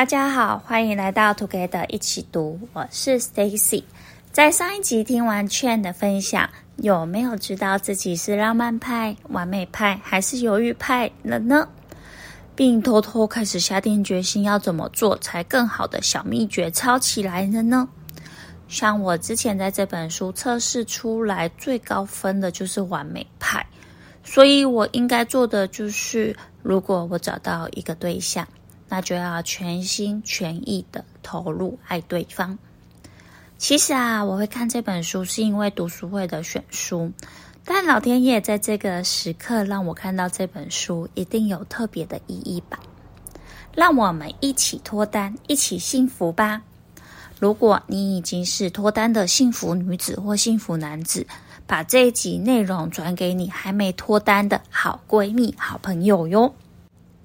大家好，欢迎来到 Together 一起读，我是 Stacy。在上一集听完 Chen 的分享，有没有知道自己是浪漫派、完美派还是犹豫派了呢？并偷偷开始下定决心要怎么做才更好的小秘诀抄起来了呢？像我之前在这本书测试出来最高分的就是完美派，所以我应该做的就是，如果我找到一个对象。那就要全心全意的投入爱对方。其实啊，我会看这本书是因为读书会的选书，但老天爷在这个时刻让我看到这本书，一定有特别的意义吧？让我们一起脱单，一起幸福吧！如果你已经是脱单的幸福女子或幸福男子，把这一集内容转给你还没脱单的好闺蜜、好朋友哟。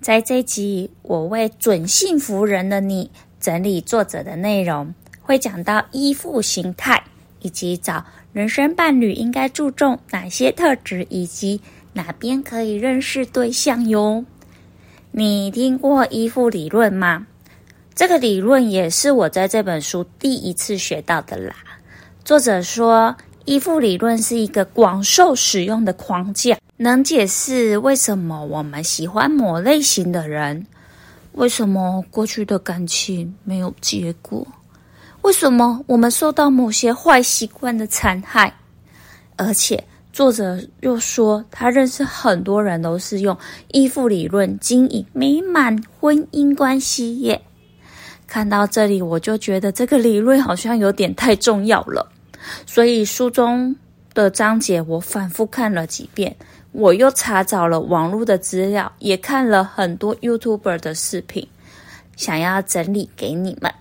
在这集，我为准幸福人的你整理作者的内容，会讲到依附形态，以及找人生伴侣应该注重哪些特质，以及哪边可以认识对象哟。你听过依附理论吗？这个理论也是我在这本书第一次学到的啦。作者说，依附理论是一个广受使用的框架。能解释为什么我们喜欢某类型的人，为什么过去的感情没有结果，为什么我们受到某些坏习惯的残害，而且作者又说他认识很多人都是用依附理论经营美满婚姻关系耶。看到这里，我就觉得这个理论好像有点太重要了，所以书中的章节我反复看了几遍。我又查找了网络的资料，也看了很多 YouTuber 的视频，想要整理给你们。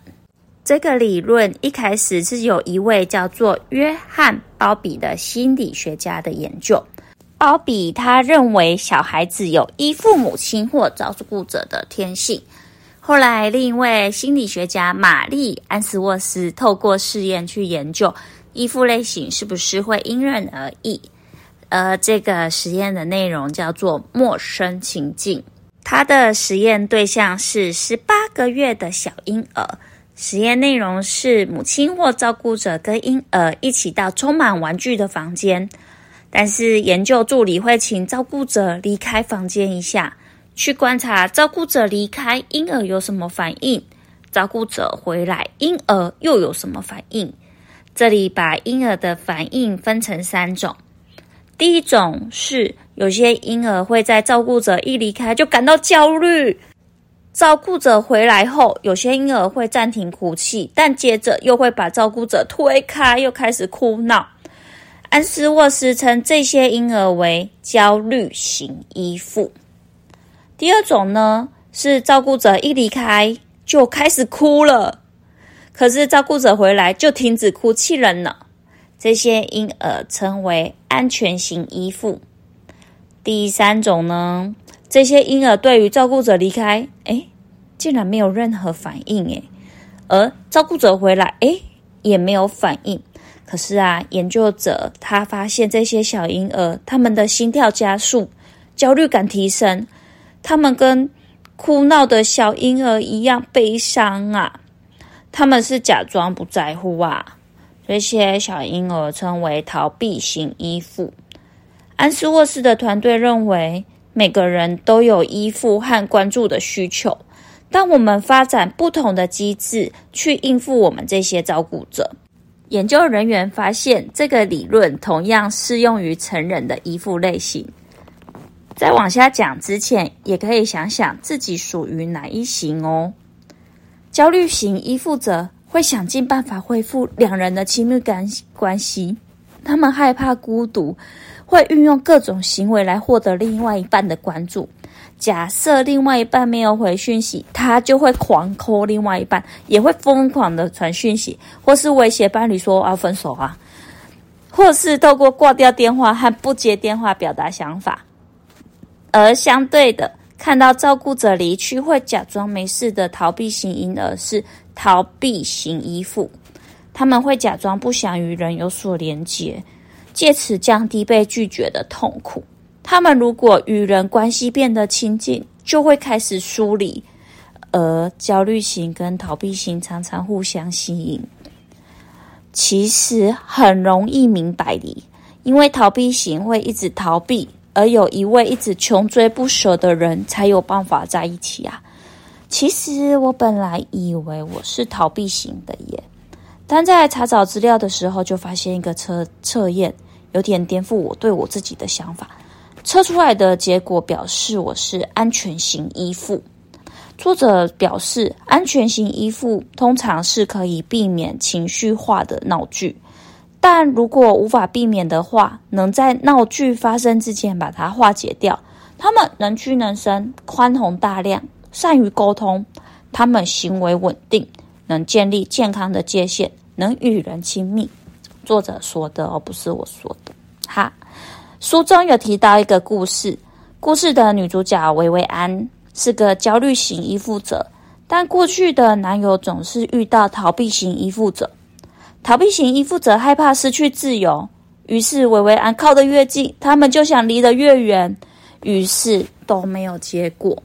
这个理论一开始是有一位叫做约翰·鲍比的心理学家的研究。鲍比他认为小孩子有依附母亲或照顾者的天性。后来，另一位心理学家玛丽·安斯沃斯透过试验去研究依附类型是不是会因人而异。呃，这个实验的内容叫做陌生情境。它的实验对象是十八个月的小婴儿。实验内容是母亲或照顾者跟婴儿一起到充满玩具的房间，但是研究助理会请照顾者离开房间一下，去观察照顾者离开婴儿有什么反应，照顾者回来婴儿又有什么反应。这里把婴儿的反应分成三种。第一种是有些婴儿会在照顾者一离开就感到焦虑，照顾者回来后，有些婴儿会暂停哭泣，但接着又会把照顾者推开，又开始哭闹。安斯沃斯称这些婴儿为焦虑型依附。第二种呢，是照顾者一离开就开始哭了，可是照顾者回来就停止哭泣了呢。这些婴儿称为安全型依附。第三种呢，这些婴儿对于照顾者离开，诶，竟然没有任何反应，诶，而照顾者回来，诶，也没有反应。可是啊，研究者他发现这些小婴儿，他们的心跳加速，焦虑感提升，他们跟哭闹的小婴儿一样悲伤啊，他们是假装不在乎啊。这些小婴儿称为逃避型依附。安斯沃斯的团队认为，每个人都有依附和关注的需求，当我们发展不同的机制去应付我们这些照顾者。研究人员发现，这个理论同样适用于成人的依附类型。在往下讲之前，也可以想想自己属于哪一型哦。焦虑型依附者。会想尽办法恢复两人的亲密感关系，他们害怕孤独，会运用各种行为来获得另外一半的关注。假设另外一半没有回讯息，他就会狂扣另外一半，也会疯狂的传讯息，或是威胁伴侣说要分手啊，或是透过挂掉电话和不接电话表达想法。而相对的，看到照顾者离去，会假装没事的逃避型婴儿是。逃避型依附，他们会假装不想与人有所连结，借此降低被拒绝的痛苦。他们如果与人关系变得亲近，就会开始疏离，而焦虑型跟逃避型常常互相吸引。其实很容易明白的，因为逃避型会一直逃避，而有一位一直穷追不舍的人才有办法在一起啊。其实我本来以为我是逃避型的耶，但在查找资料的时候，就发现一个测测验有点颠覆我对我自己的想法。测出来的结果表示我是安全型依附。作者表示，安全型依附通常是可以避免情绪化的闹剧，但如果无法避免的话，能在闹剧发生之前把它化解掉。他们能屈能伸，宽宏大量，善于沟通。他们行为稳定，能建立健康的界限，能与人亲密。作者说的，而不是我说的。哈。书中有提到一个故事，故事的女主角维维安是个焦虑型依附者，但过去的男友总是遇到逃避型依附者。逃避型依附者害怕失去自由，于是维维安靠得越近，他们就想离得越远，于是都没有结果。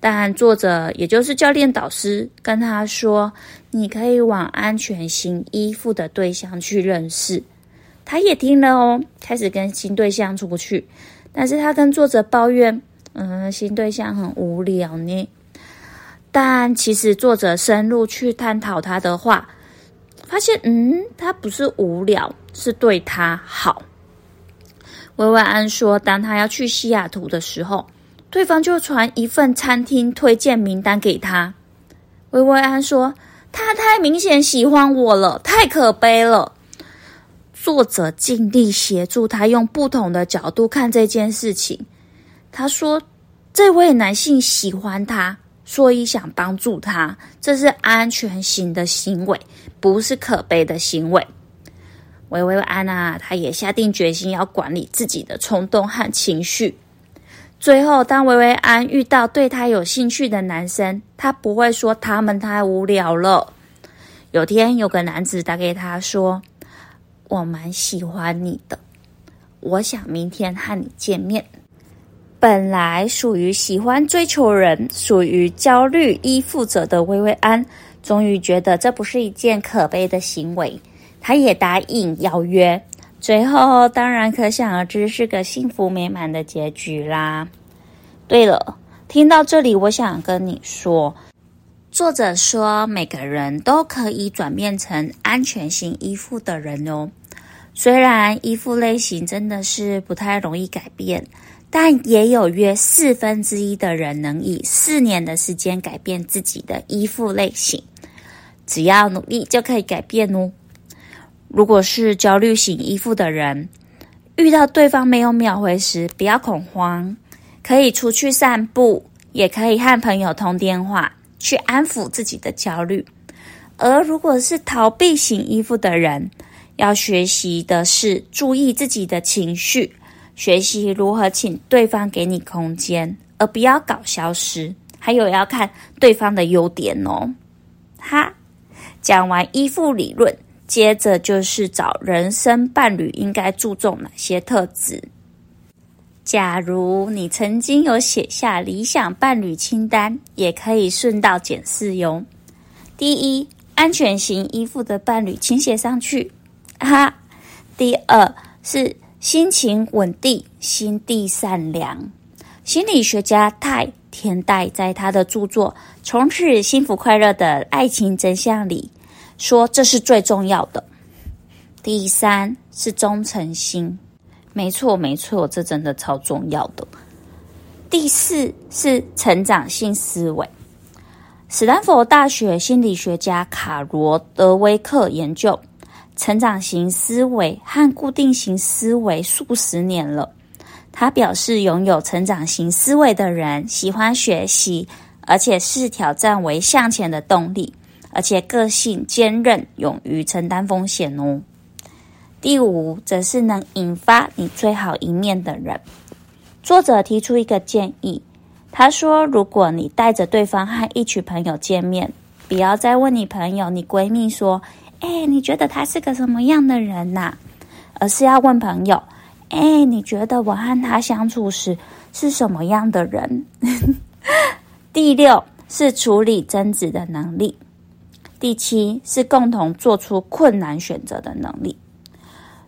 但作者也就是教练导师跟他说：“你可以往安全型依附的对象去认识。”他也听了哦，开始跟新对象出去，但是他跟作者抱怨，嗯，新对象很无聊呢。但其实作者深入去探讨他的话，发现，嗯，他不是无聊，是对他好。薇薇安说，当他要去西雅图的时候，对方就传一份餐厅推荐名单给他。薇薇安说，他太明显喜欢我了，太可悲了。作者尽力协助他用不同的角度看这件事情。他说：“这位男性喜欢他，所以想帮助他，这是安全型的行为，不是可悲的行为。”维维安娜，他也下定决心要管理自己的冲动和情绪。最后，当维维安遇到对他有兴趣的男生，他不会说他们太无聊了。有天，有个男子打给他说。我蛮喜欢你的，我想明天和你见面。本来属于喜欢追求人、属于焦虑依附者的薇薇安，终于觉得这不是一件可悲的行为，她也答应邀约。最后，当然可想而知是个幸福美满的结局啦。对了，听到这里，我想跟你说。作者说，每个人都可以转变成安全型依附的人哦。虽然依附类型真的是不太容易改变，但也有约四分之一的人能以四年的时间改变自己的依附类型。只要努力就可以改变哦。如果是焦虑型依附的人，遇到对方没有秒回时，不要恐慌，可以出去散步，也可以和朋友通电话。去安抚自己的焦虑，而如果是逃避型依附的人，要学习的是注意自己的情绪，学习如何请对方给你空间，而不要搞消失。还有要看对方的优点哦。哈，讲完依附理论，接着就是找人生伴侣应该注重哪些特质。假如你曾经有写下理想伴侣清单，也可以顺道检视哟。第一，安全型依附的伴侣，请写上去。哈。第二是心情稳定、心地善良。心理学家泰田代在他的著作《从此幸福快乐的爱情真相》里说，这是最重要的。第三是忠诚心。没错，没错，这真的超重要的。第四是成长性思维。史丹佛大学心理学家卡罗德威克研究成长型思维和固定型思维数十年了。他表示，拥有成长型思维的人喜欢学习，而且视挑战为向前的动力，而且个性坚韧，勇于承担风险哦。第五，则是能引发你最好一面的人。作者提出一个建议，他说：“如果你带着对方和一群朋友见面，不要再问你朋友、你闺蜜说：‘哎，你觉得他是个什么样的人呐？’而是要问朋友：‘哎，你觉得我和他相处时是什么样的人？’ 第六，是处理争执的能力。第七是共同做出困难选择的能力。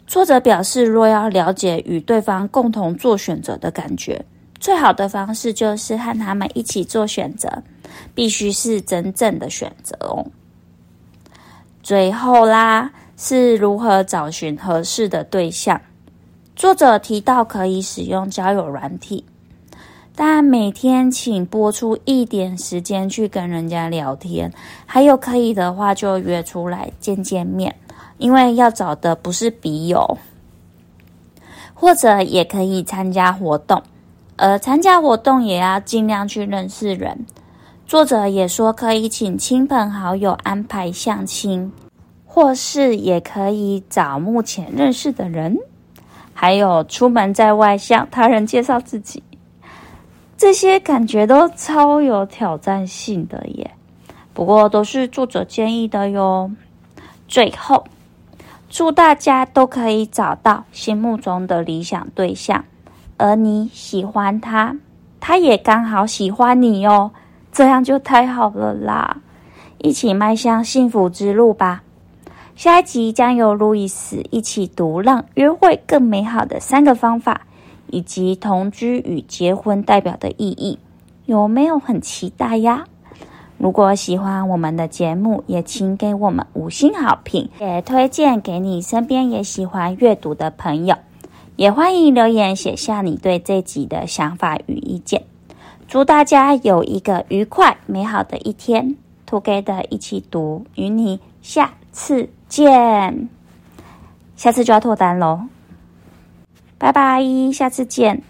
作者表示，若要了解与对方共同做选择的感觉，最好的方式就是和他们一起做选择，必须是真正的选择哦。最后啦，是如何找寻合适的对象。作者提到可以使用交友软体。但每天请拨出一点时间去跟人家聊天，还有可以的话就约出来见见面，因为要找的不是笔友，或者也可以参加活动，而参加活动也要尽量去认识人。作者也说可以请亲朋好友安排相亲，或是也可以找目前认识的人，还有出门在外向他人介绍自己。这些感觉都超有挑战性的耶，不过都是作者建议的哟。最后，祝大家都可以找到心目中的理想对象，而你喜欢他，他也刚好喜欢你哟，这样就太好了啦！一起迈向幸福之路吧。下一集将由路易斯一起读，让约会更美好的三个方法。以及同居与结婚代表的意义，有没有很期待呀？如果喜欢我们的节目，也请给我们五星好评，也推荐给你身边也喜欢阅读的朋友。也欢迎留言写下你对这集的想法与意见。祝大家有一个愉快美好的一天兔 g 的一起读，与你下次见。下次就要脱单喽！拜拜，下次见。